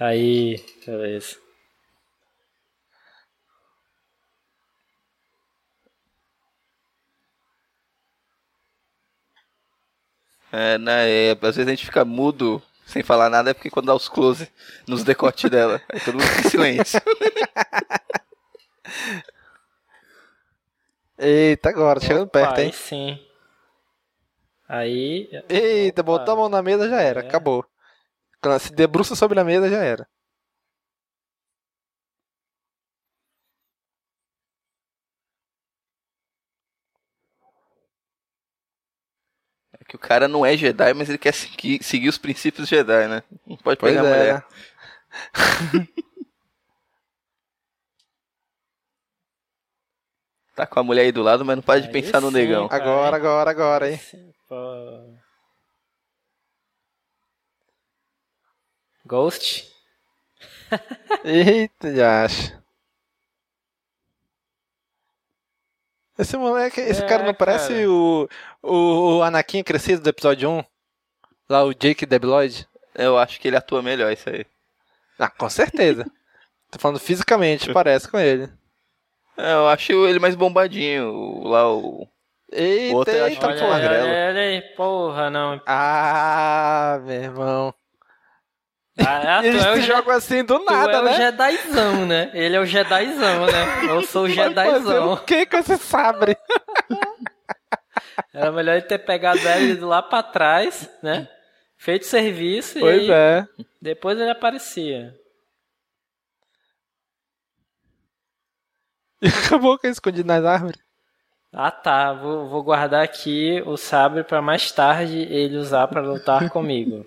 Aí, beleza. É, né? é, às vezes a gente fica mudo sem falar nada, é porque quando dá os close nos decotes dela, aí todo mundo fica em silêncio. Eita, agora, chegando perto, Aí hein? sim. Aí. Eita, botou a mão na mesa já era, É. acabou. Quando se debruça sobre a mesa já era. Que o cara não é Jedi, mas ele quer seguir, seguir os princípios Jedi, né? Não pode Pois pegar a é. mulher. Tá com a mulher aí do lado, mas não para de Aí pensar no sim, negão. cara. Agora, agora, agora, hein? Ghost? Eita, já acho. Esse moleque, esse É, cara não parece cara. o, o, o Anakin crescido do episódio 1? Lá, o Jake Debiloid? Eu acho que ele atua melhor isso aí. Ah, com certeza. Tô falando fisicamente, parece com ele. É, eu acho ele mais bombadinho. Lá o. Eita, O outro eu acho eita, olha, tá porra. olha, magrelo. olha aí, porra, não. Ah, meu irmão. Ah, tu Eles é o se Je- assim do tu nada, é o né? Jedizão, né? Ele é o Jedizão, né? Eu sou o Jedizão. o que com esse sabre? Era melhor ele ter pegado ele lá pra trás, né? Feito serviço Pois e é. depois ele aparecia. E acabou ele escondido nas árvores. Ah tá, vou, vou guardar aqui o sabre pra mais tarde ele usar pra lutar comigo.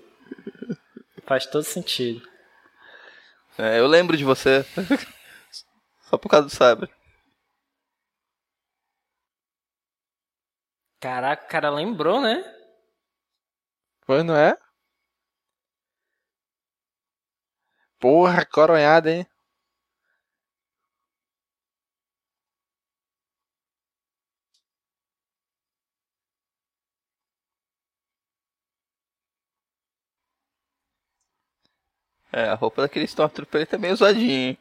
Faz todo sentido. É, eu lembro de você. Só por causa do sabre. Caraca, o cara lembrou, né? Pois não é? Porra, coronhada, hein? É, a roupa daquele Stormtrooper ele tá meio zoadinho, hein?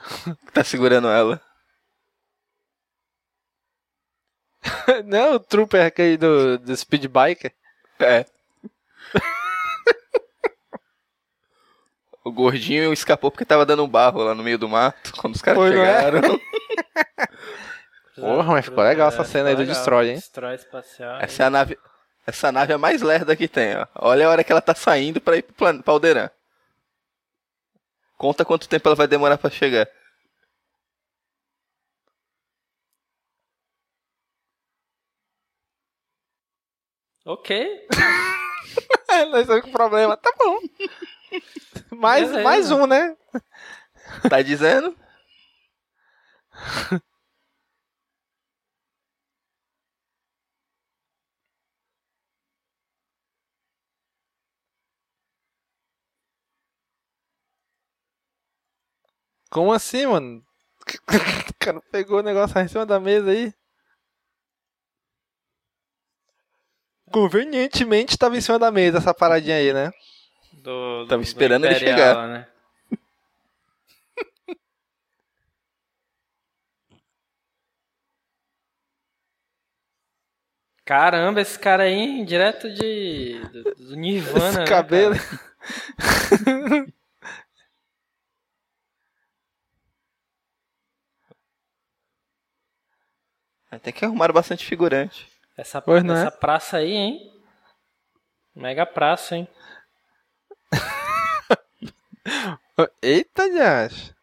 tá segurando ela. Não é o trooper aquele do, do Speed Biker? É. o gordinho escapou porque tava dando um barro lá no meio do mato quando os caras Foi, é? chegaram. Porra, mas ficou legal essa É, cena aí do legal. Destroy, hein? Destroy espacial. Essa é a nave. Essa nave é a mais lerda que tem, ó. Olha a hora que ela tá saindo pra ir pro plan... pra Alderan. Conta quanto tempo ela vai demorar pra chegar. Ok. Nós com problema. Tá bom. Mais, Beleza. mais um, né? Tá dizendo? Como assim, mano? O cara pegou o negócio lá em cima da mesa aí. Convenientemente tava em cima da mesa essa paradinha aí, né? Do, do- Tava do esperando ele chegar. Né? Caramba, esse cara aí, direto de do, do Nirvana, Esse né, cabelo. cara? Até que arrumaram bastante figurante. Essa, Pois não é? essa praça aí, hein? Mega praça, hein? Eita, Josh.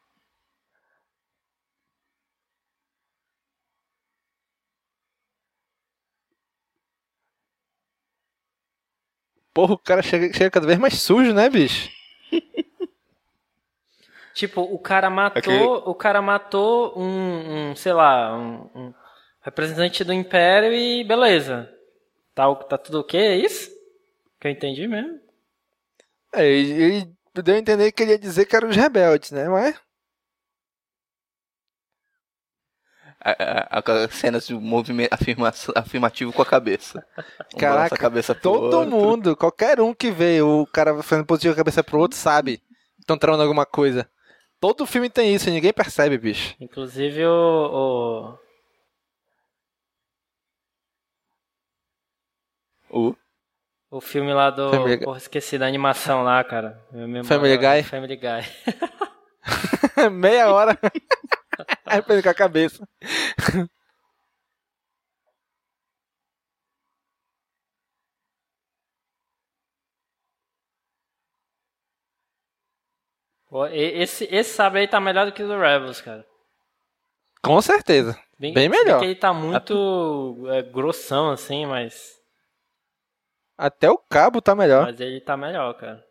Porra, o cara chega, chega cada vez mais sujo, né, bicho? Tipo, o cara matou, Aquele- o cara matou um, um, sei lá, um, um representante do Império e beleza. Tá, o- tá tudo ok, é isso? Que eu entendi mesmo. É, ele, ele deu a entender que ele ia dizer que eram os rebeldes, né? Mas. A, a, a- cenas de movimento afirma, afirmativo com a cabeça. Um Caraca, a cabeça todo outro. mundo, qualquer um que vê o cara fazendo positivo a cabeça pro outro, sabe. Estão tramando alguma coisa. Todo filme tem isso, e ninguém percebe, bicho. Inclusive o. O... O, filme lá do. Family. Porra, esqueci da animação lá, cara. Family Guy? Family Guy. Meia hora. Aí pega com a cabeça. Pô, Esse, esse sabre aí tá melhor do que o do Rebels, cara. Com certeza. Bem se melhor. que ele tá muito é, grossão, assim, mas. Até o cabo tá melhor. Mas ele tá melhor, cara.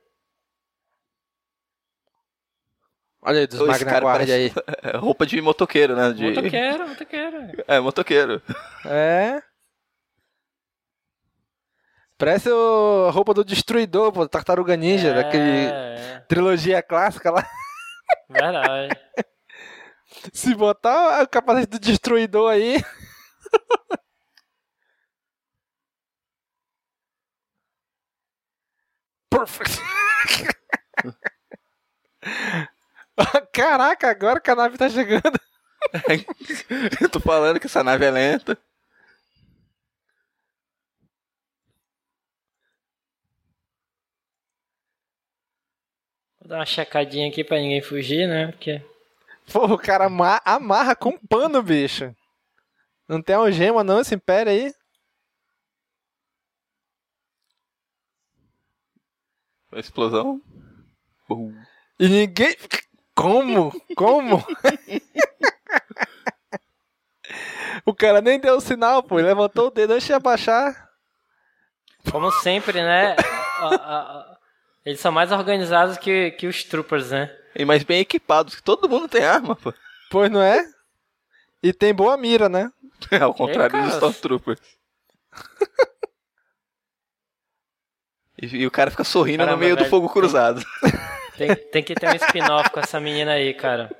Olha aí, dos Esse Magna cara aí. roupa de motoqueiro, né? De... Motoqueiro, motoqueiro. É, motoqueiro. É. Parece a roupa do Destruidor, pô, Tartaruga Ninja, É, daquele é. trilogia clássica lá. Verdade. Se botar o capacete do Destruidor aí. Perfect. Caraca, agora que a nave tá chegando. Eu tô falando que essa nave é lenta. Vou dar uma checadinha aqui pra ninguém fugir, né? Porque. Pô, o cara ama- amarra com pano, bicho. Não tem algema não, esse império aí. A explosão. Bum. E ninguém. Como? Como? o cara nem deu o sinal, pô. Ele levantou o dedo antes de abaixar. Como sempre, né? a- a- a- eles são mais organizados que, que os troopers, né? E mais bem equipados, que todo mundo tem arma, pô. Pois não é? E tem boa mira, né? Ao contrário Ei, dos. Stormtroopers. E, e o cara fica sorrindo Caramba, no meio do velho, fogo tem- cruzado. Tem, tem que ter um spin-off com essa menina aí, cara.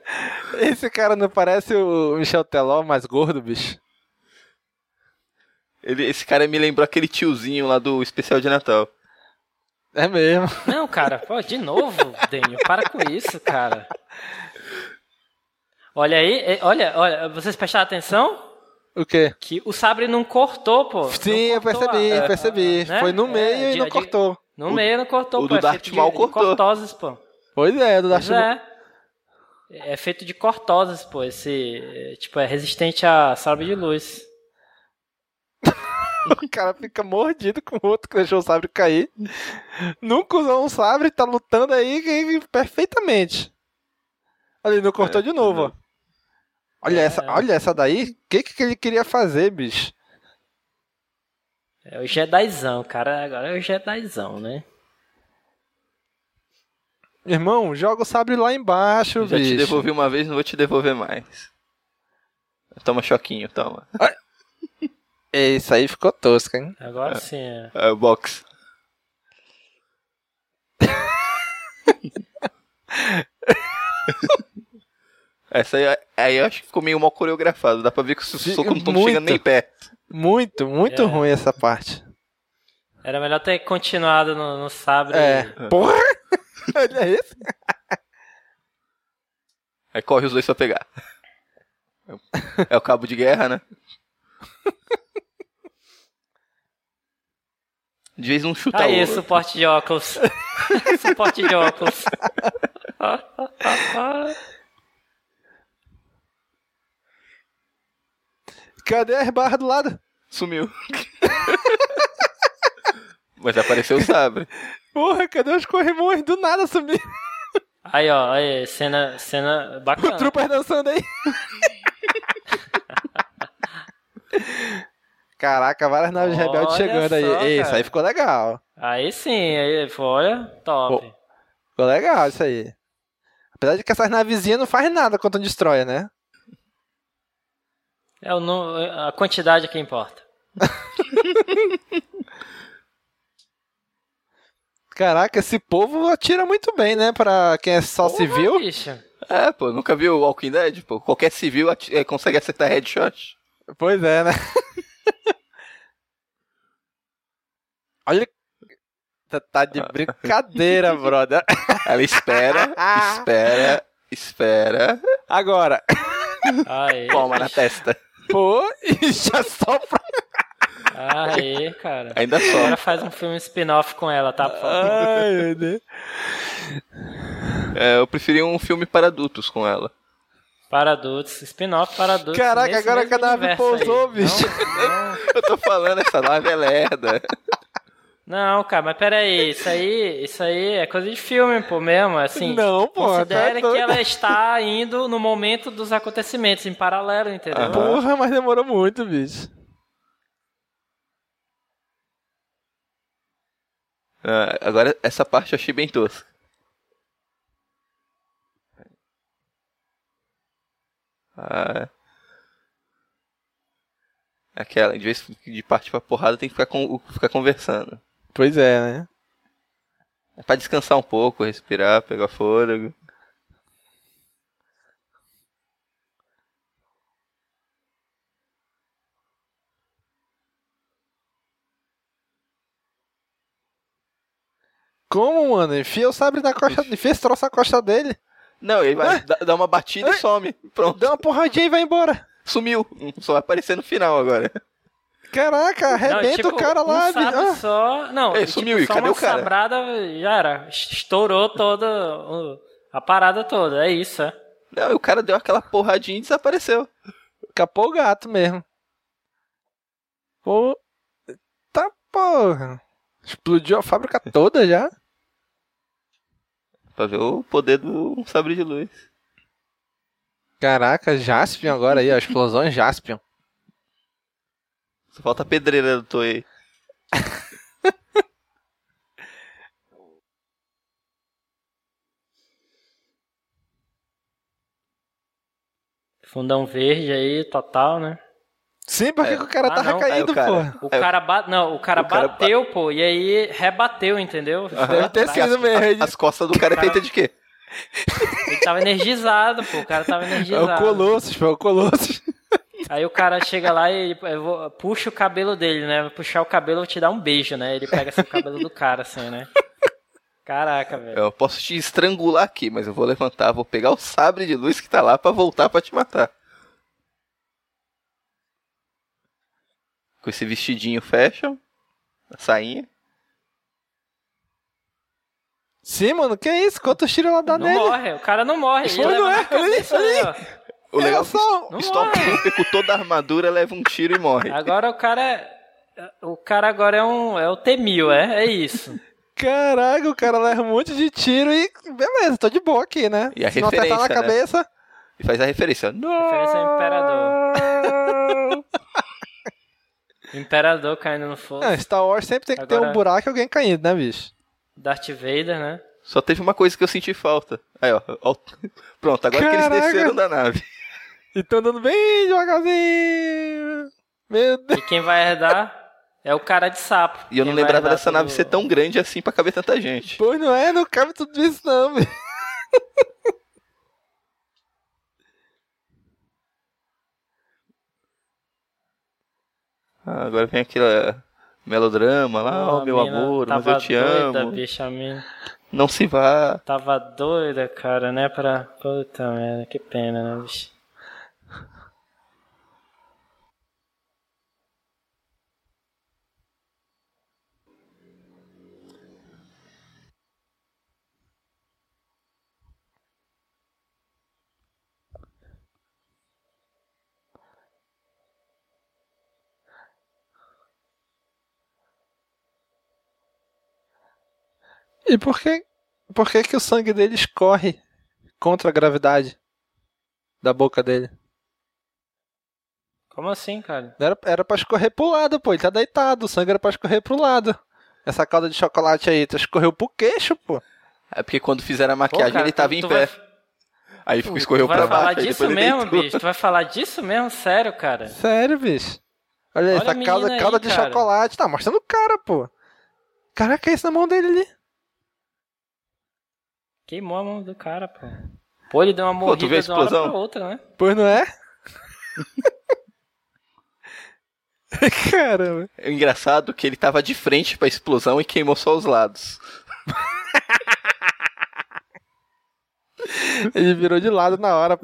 Esse cara não parece o Michel Teló mais gordo, bicho? Ele, esse cara me lembrou aquele tiozinho lá do especial de Natal. É mesmo. Não, cara, pô, de novo, Daniel, para com isso, cara. Olha aí, olha, olha, vocês prestaram atenção? O quê? Que o sabre não cortou, pô. Sim, eu cortou percebi, a- eu percebi. né? Foi no É, meio e de- não cortou. No meio não cortou, o pô. do é Darth feito de- Maul cortou. cortoses, pô. Pois é, do Darth Pois é. É feito de cortoses, pô. Esse, é, tipo, é resistente a sabre de luz. O cara fica mordido com o outro que deixou o sabre cair. Nunca usou um sabre, tá lutando aí perfeitamente. Ele não cortou de novo, ó. Olha É. essa, olha essa daí. O que, que ele queria fazer, bicho? É o Jedizão, cara. Agora é o Jedizão, né? Irmão, joga o sabre lá embaixo, Eu já bicho. te devolvi uma vez, não vou te devolver mais. Toma choquinho, toma. É, Isso aí ficou tosco, hein? Agora sim. É. É, o box. Essa aí, aí eu acho que ficou meio mal coreografado. Dá pra ver que o soco não tá muito. chegando nem perto. Muito, muito É. ruim essa parte. Era melhor ter continuado no, no sabre. É. Porra! Olha isso. Aí corre os dois pra pegar. É o cabo de guerra, né? De vez um chuta o Aí, outro. suporte de óculos. suporte de óculos. Cadê as barras do lado? Sumiu. Mas apareceu o sabre. Porra, cadê os corrimões? Do nada sumiu. Aí, ó, aí, cena, cena O bacana. Trooper dançando aí. Caraca, várias naves Olha rebeldes chegando aí. só, isso cara. aí ficou legal. Aí sim, aí, olha, top. Ficou legal isso aí. Apesar de que essas navezinhas não faz nada quando destrói, né? É o, nu- a quantidade que importa. Caraca, esse povo atira muito bem, né? Pra quem é só Porra, civil. bicho. É, pô, nunca viu o Walking Dead? Pô, qualquer civil ati- eh, consegue acertar headshot. Pois é, né? Olha. Tá- Tá de brincadeira, brother. Ela espera, espera, espera. Agora. Toma na testa. Pô, e já sopra. aí, cara. Ainda Agora só. faz um filme spin-off com ela, tá? Ai, meu Deus. É, eu preferi um filme para adultos com ela. Para adultos, spin-off para adultos. Caraca, agora que a nave pousou, aí. bicho. Não, não, Eu tô falando, essa nave é lerda. Não, cara, mas peraí, isso aí, isso aí é coisa de filme, pô, mesmo, assim. Não, pô, Considere tá que ela está indo no momento dos acontecimentos, em paralelo, entendeu? Aham. Porra, mas demorou muito, bicho. Ah, agora, essa parte eu achei bem tosca. Ah, aquela, de vez de partir pra porrada, tem que ficar, com, ficar conversando. Pois é, né? É pra descansar um pouco, respirar, pegar fôlego. Como, mano? Enfia o sabre na costa, enfia esse troço na costa dele. Não, ele vai dar dá uma batida e some. Pronto. Dá uma porradinha e vai embora. Sumiu. Só vai aparecer no final agora. Caraca, arrebenta tipo, o cara lá. Um sabre ah. só. Não, Ei, tipo, sumiu, e só cadê uma o cara? sabrada já era. Estourou toda o- a parada toda. É isso, é. Não, e o cara deu aquela porradinha e desapareceu. Capou o gato mesmo. Pô. Tá porra. Explodiu a fábrica toda já. Pra ver o poder do sabre de luz. Caraca, Jaspion agora aí, ó. Explosão Jaspion. Só falta a pedreira do Toei. Fundão verde aí, total, né? Sim, por que que o cara Ah, tava não. caído, Aí o cara- porra? O cara bate. Não, o cara O cara bateu, pô, e aí rebateu, entendeu? Deve ter Porque as, sido mesmo. ele- as costas do cara é feita de quê? Ele tava energizado, pô. O cara tava É o energizado. Colossus, pô, é o Colossus. Aí o cara chega lá e ele- eu vou- puxa o cabelo dele, né? Vou puxar o cabelo, eu vou te dar um beijo, né? Ele pega assim, o cabelo do cara, assim, né? Caraca, velho. Eu posso te estrangular aqui, mas eu vou levantar, vou pegar o sabre de luz que tá lá pra voltar pra te matar. Com esse vestidinho fashion, a sainha. Sim, mano, que isso? Quantos tiros ela dá Não nele? morre, o cara não morre. Ele não é? Olha aí, né, ó. O legal é É só- que o Stormtrooper com toda a armadura leva um tiro e morre. Agora o cara é. O cara agora é um. É o T-1000, é? É isso. Caraca, o cara leva um monte de tiro e beleza, tô de boa aqui, né? E a Se não na referência, né? cabeça. E faz a referência. Não! Referência ao Imperador. Imperador caindo no fogo. Ah, Star Wars sempre tem que ter Agora- um buraco e alguém caindo, né, bicho? Darth Vader, né? Só teve uma coisa que eu senti falta. Aí, ó. ó. Pronto, agora que eles Caraca. desceram da nave. E tão andando bem devagarzinho. Meu Deus. E quem vai herdar é o cara de sapo. E eu não Quem lembrava dessa nave ser tão grande assim pra caber tanta gente. Pois não é, não cabe tudo isso não, bicho. Ah, agora vem aquele melodrama lá, ó, a meu amor, mas eu te doida, amo. Bicha, Não se vá. tava doida, cara, né? Pra. Puta merda, que pena, né, bicho? E por que, por que que o sangue dele escorre contra a gravidade da boca dele? Como assim, cara? Era, era pra escorrer pro lado, pô. Ele tá deitado, o sangue era pra escorrer pro lado. Essa calda de chocolate aí, tu escorreu pro queixo, pô. É porque quando fizeram a Pô, maquiagem cara, ele tava tu- em tu pé. vai- Aí ficou escorreu Tu vai pra falar baixo. aí disso depois ele mesmo, deitou. bicho? Tu vai falar disso mesmo? Sério, cara? Sério, bicho. Olha, aí, Olha essa calda, aí, calda de cara. chocolate. Tá mostrando o cara, pô. Caraca, é isso na mão dele ali. Queimou a mão do cara, pô. Pô, ele deu uma Pô, tu morrida viu a de uma hora explosão? pra outra, né? Pois não é? Caramba. É engraçado que ele tava de frente pra explosão e queimou só os lados. Ele virou de lado na hora.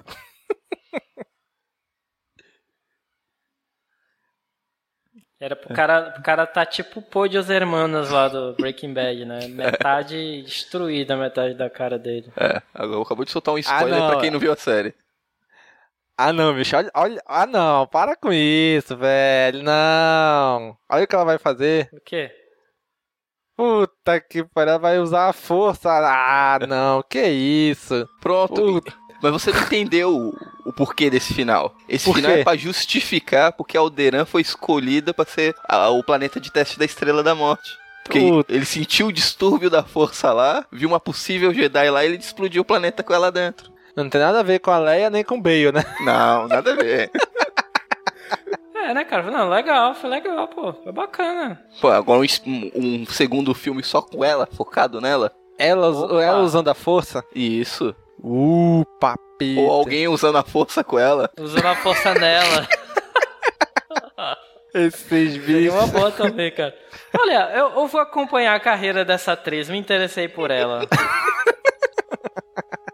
Era pro cara, pro cara tá tipo o pô de os hermanos lá do Breaking Bad, né? Metade destruída, metade da cara dele. É, agora acabou de soltar um spoiler não. pra quem não viu a série. Ah não, bicho, olha, olha. Ah não, para com isso, velho. Não. Olha o que ela vai fazer. O quê? Puta que pariu, ela vai usar a força. Ah, não, que isso. Pronto. Puta. Mas você não entendeu o, o porquê desse final. Esse Por final quê? é pra justificar porque Alderan foi escolhida pra ser a- o planeta de teste da Estrela da Morte. Porque Puta. ele sentiu o distúrbio da força lá, viu uma possível Jedi lá e ele explodiu o planeta com ela dentro. Não tem nada a ver com a Leia nem com o Bale, né? Não, nada a ver. É, né, cara? Não, legal, foi legal, pô. Foi bacana. Pô, agora um, um- um segundo filme só com ela, focado nela. Ela, Opa. ela usando a força. Isso. Uh, papito. Ou alguém usando a força com ela. Usando a força nela. Esses Seria bichos. uma boa também, cara. Olha, eu, eu vou acompanhar a carreira dessa atriz, me interessei por ela.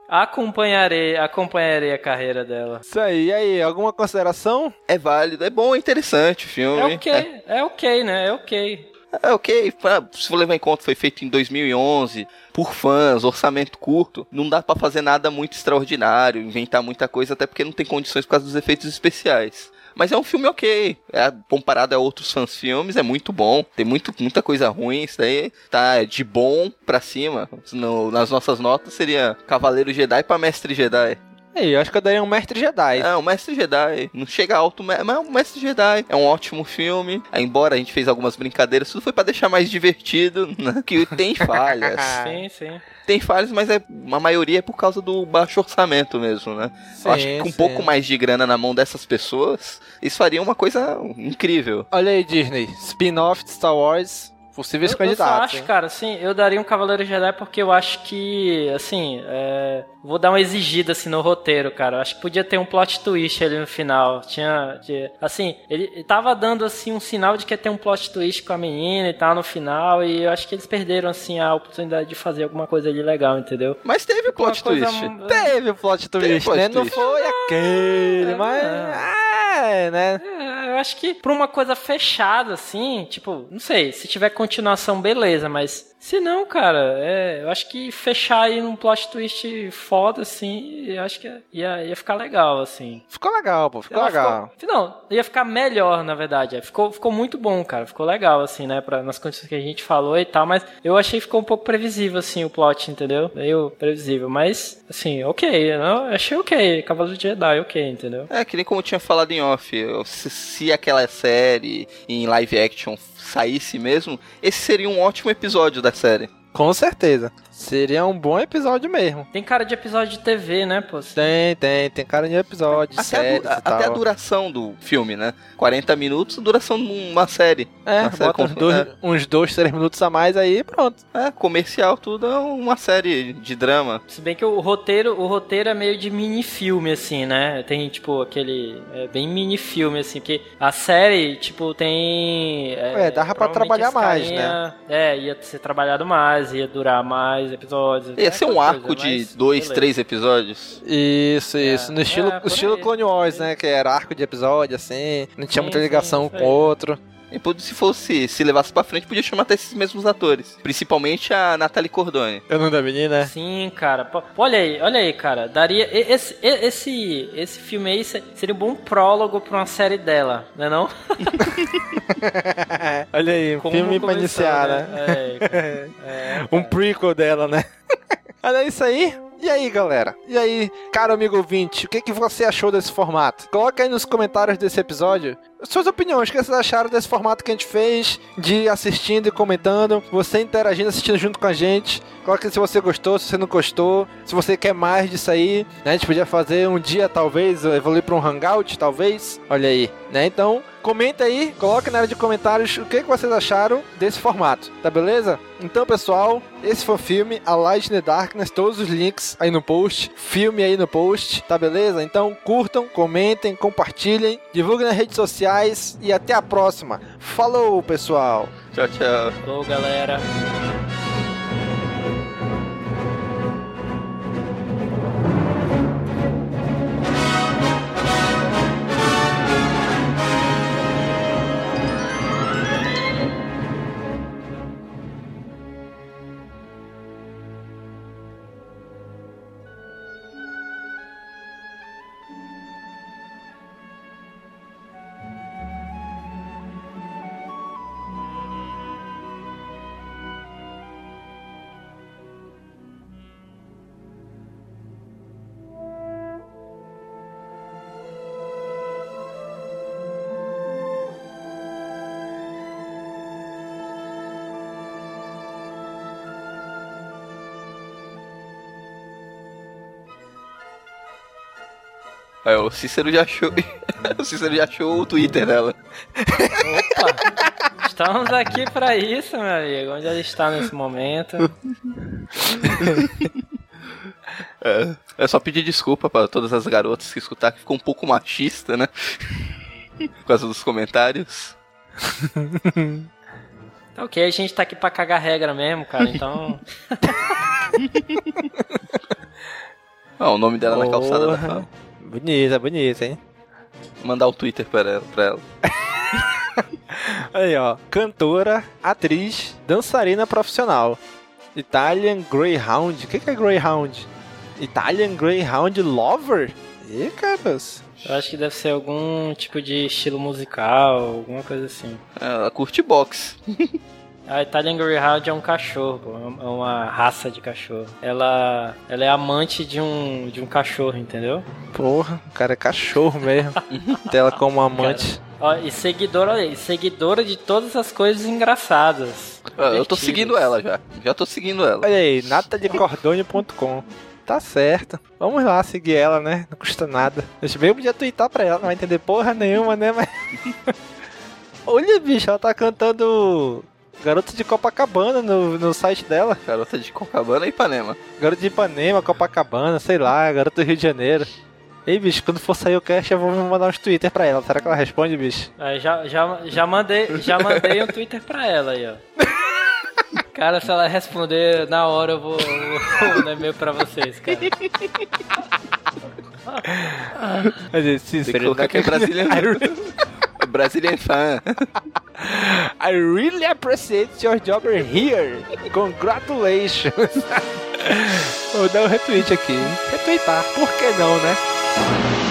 Acompanharei, acompanharei a carreira dela. Isso aí, e aí, alguma consideração? É válido, é bom, é interessante o filme. É ok, é ok, né? É ok. É ok, se for levar em conta, foi feito em 2011, por fãs, orçamento curto, não dá pra fazer nada muito extraordinário, inventar muita coisa, até porque não tem condições por causa dos efeitos especiais. Mas é um filme ok, é, comparado a outros fãs filmes, é muito bom, tem muito, muita coisa ruim, isso daí tá de bom pra cima. No- nas nossas notas seria Cavaleiro Jedi pra Mestre Jedi. Aí, eu acho que eu daria um mestre Jedi. É, o Mestre Jedi. Não chega alto, mas é o Mestre Jedi. É um ótimo filme. É, Embora a gente fez algumas brincadeiras, tudo foi pra deixar mais divertido, né? Que tem falhas. Sim, sim. tem falhas, mas é, a maioria é por causa do baixo orçamento mesmo, né? Eu acho que com um sim. pouco mais de grana na mão dessas pessoas, isso faria uma coisa incrível. Olha aí, Disney. Spin-off de Star Wars. Possíveis Eu, eu candidatos. acho, hein? cara, assim, eu daria um Cavaleiro Jedi porque eu acho que, assim, é, vou dar uma exigida, assim, no roteiro, cara. Eu acho que podia ter um plot twist ali no final. Tinha, tinha- assim, ele ele tava dando, assim, um sinal de que ia ter um plot twist com a menina e tal no final, e eu acho que eles perderam, assim, a oportunidade de fazer alguma coisa ali legal, entendeu? Mas teve o plot twist. Teve o plot twist, plot né? Não foi aquele, é, mas. É, né? É, eu acho que pra uma coisa fechada, assim, tipo, não sei, se tiver continuação, beleza, mas se não, cara, é, eu acho que fechar aí num plot twist foda, assim, eu acho que ia, ia ficar legal, assim. Ficou legal, pô. Ficou Ela legal. ficou- não, ia ficar melhor, na verdade. é, Ficou, ficou muito bom, cara. Ficou legal, assim, né? Pra, nas condições que a gente falou e tal. Mas eu achei que ficou um pouco previsível, assim, o plot, entendeu? Meio previsível. Mas, assim, ok. Eu achei ok. Cavaleiro de Jedi, ok, entendeu? É, que nem como eu tinha falado em off, se, se aquela série em live action saísse mesmo, esse seria um ótimo episódio da série. Com certeza. Seria um bom episódio mesmo. Tem cara de episódio de TV, né, pô? Tem, tem, tem cara de episódio, Até, a, e até a duração do filme, né? 40 minutos, duração de uma série. É, Uma série bota uns com- dois, é. uns dois, três minutos a mais aí pronto. É, comercial, tudo é uma série de drama. Se bem que o roteiro, o roteiro é meio de mini-filme, assim, né? Tem, tipo, aquele. É bem mini-filme, assim, porque a série, tipo, tem. É, dava pra trabalhar mais, né? É, ia ser trabalhado mais, ia durar mais episódios. Ia é ser um arco coisa, de dois, beleza. três episódios. Isso, isso. no estilo, é, estilo aí, Clone Wars, né? Que era arco de episódio, assim. Não tinha Sim, muita sim, ligação um isso com o aí. outro. E se fosse, se levasse pra frente, podia chamar até esses mesmos atores. Principalmente a Natalie Cordone. Eu não da menina, Sim, cara. Pô, olha aí, olha aí, cara. Daria. e- Esse, esse, esse filme aí se- seria um bom prólogo pra uma série dela, né não? Olha aí, um Como filme pra iniciar, né? É, é, um prequel dela, né? Olha isso aí. E aí, galera? E aí, caro amigo ouvinte, o que, que você achou desse formato? Coloca aí nos comentários desse episódio suas opiniões, o que vocês acharam desse formato que a gente fez, de assistindo e comentando, você interagindo, assistindo junto com a gente. Coloca aí se você gostou, se você não gostou, se você quer mais disso aí. né? A gente podia fazer um dia, talvez, evoluir para um hangout, talvez. Olha aí, né? Então, comenta aí, coloca na área de comentários o que, que vocês acharam desse formato, tá beleza? Então, pessoal, esse foi o filme A Light in the Darkness, todos os links aí no post, filme aí no post, tá beleza? Então, curtam, comentem, compartilhem, divulguem nas redes sociais e até a próxima. Falou, pessoal! Tchau, tchau. Falou, galera. Aí, o Cícero já achou. o Cícero já achou o Twitter dela. Opa! Estamos aqui pra isso, meu amigo. Onde ela está nesse momento? É, é só pedir desculpa pra todas as garotas que escutar que ficou um pouco machista, né? Por causa dos comentários. Tá ok, a gente tá aqui pra cagar regra mesmo, cara, então. Ah, o nome dela na calçada da Porra. Bonita, bonita, hein? Mandar o Twitter pra ela. Pra ela. Aí, ó. Cantora, atriz, dançarina profissional. Italian Greyhound. O que, que é Greyhound? Italian Greyhound Lover? Ih, caras. Eu acho que deve ser algum tipo de estilo musical, alguma coisa assim. Ela curte boxe. A Italian Greyhound é um cachorro, pô, é uma raça de cachorro. Ela, ela é amante de um, de um cachorro, entendeu? Porra, o cara é cachorro mesmo. Tela como amante. Ó, e seguidora, aí, seguidora de todas as coisas engraçadas. Ah, eu tô seguindo ela já. Já tô seguindo ela. Olha aí, nataliecordone.com. Tá certo. Vamos lá seguir ela, né? Não custa nada. Deixa bem podia twittar pra ela, não vai entender porra nenhuma, né? Mas. Olha, bicho, ela tá cantando Garota de Copacabana no, no site dela. Garota de Copacabana e Ipanema. Garota de Ipanema, Copacabana, sei lá, Garota do Rio de Janeiro. Ei, bicho, quando for sair o cast, eu vou mandar uns Twitter pra ela. Será que ela responde, bicho? Aí já, já, já, mandei, já mandei um Twitter pra ela aí, ó. Cara, se ela responder na hora, eu vou, eu vou mandar e-mail pra vocês, cara. Mas esse Tem que colocar que é brasileiro. Brasilian fan. I really appreciate your job here. Congratulations. Vou dar um retweet aqui. Retweetar, por que não, né?